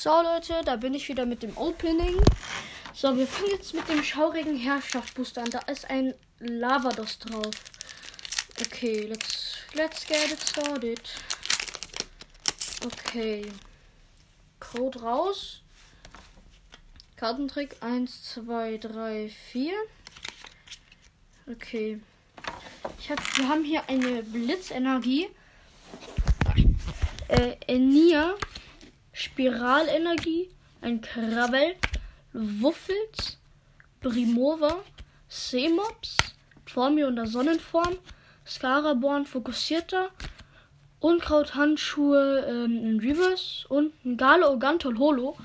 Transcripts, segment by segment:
So Leute, da bin ich wieder mit dem Opening. So, wir fangen jetzt mit dem schaurigen Herrschaftsbooster an. Da ist ein Lavados drauf. Okay, let's, let's get it started. Okay. Code raus. Kartentrick 1, 2, 3, 4. Okay. Ich hab, wir haben hier eine Blitzenergie. Äh, Enia. Spiralenergie. Ein Krabbel. Wuffels. Brimova. Seemops. Formio unter Sonnenform. Scaraborn fokussierter. Unkrauthandschuhe ähm, in Reverse. Und ein Gale Ogantol Holo.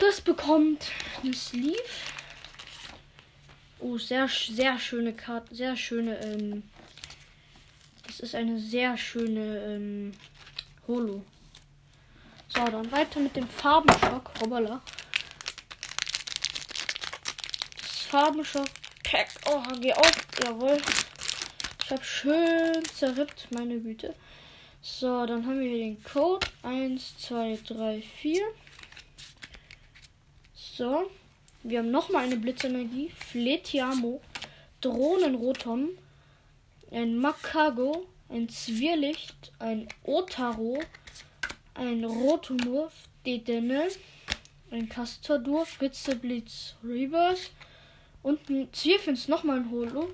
Das bekommt ein Sleeve. Oh, sehr, sehr schöne Karte. Sehr schöne, ähm. Das ist eine sehr schöne, ähm, Holo. So, dann weiter mit dem Farbenschock. Hoppala. Das Farbenschock. Pack. Oh, geh auf. Jawohl. Ich habe schön zerrippt, meine Güte. So, dann haben wir hier den Code. 1, 2, 3, 4. So. Wir haben nochmal eine Blitzenergie. Fletiamo. Drohnenrotom. Ein Makago. Ein Zwirlicht. Ein Otaro. Ein Rotomurf. Dedenne. Ein Castordur. Fritze Blitz Reverse. Und ein Zwirfins nochmal ein Holo.